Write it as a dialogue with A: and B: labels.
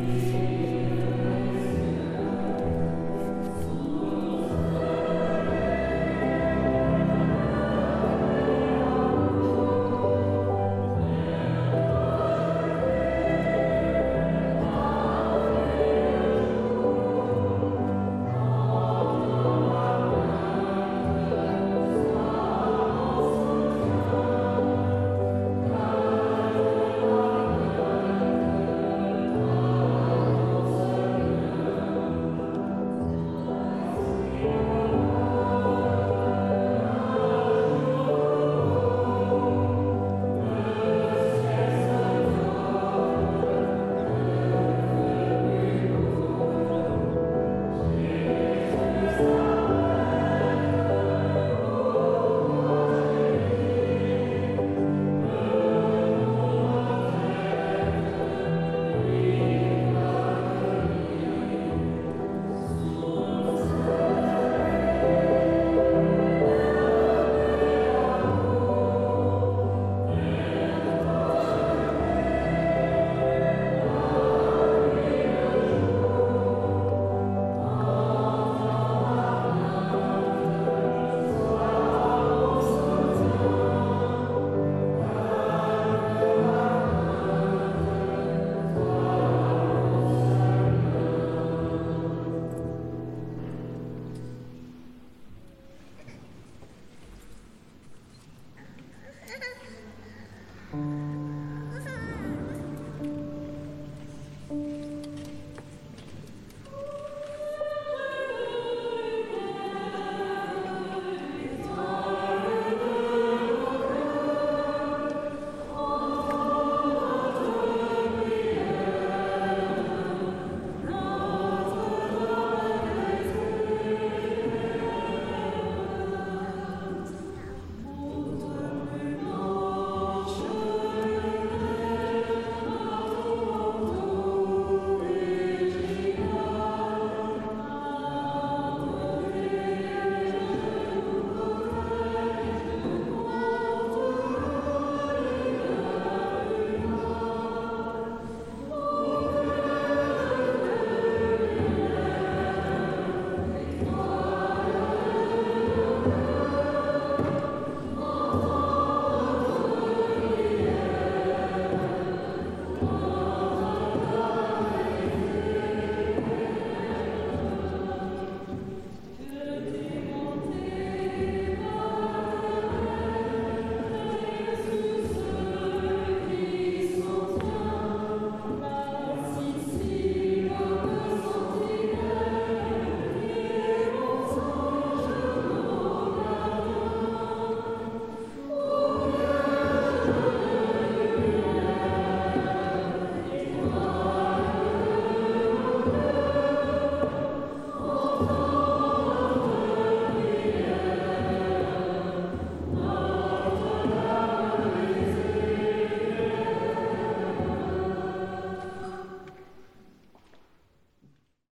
A: Amém.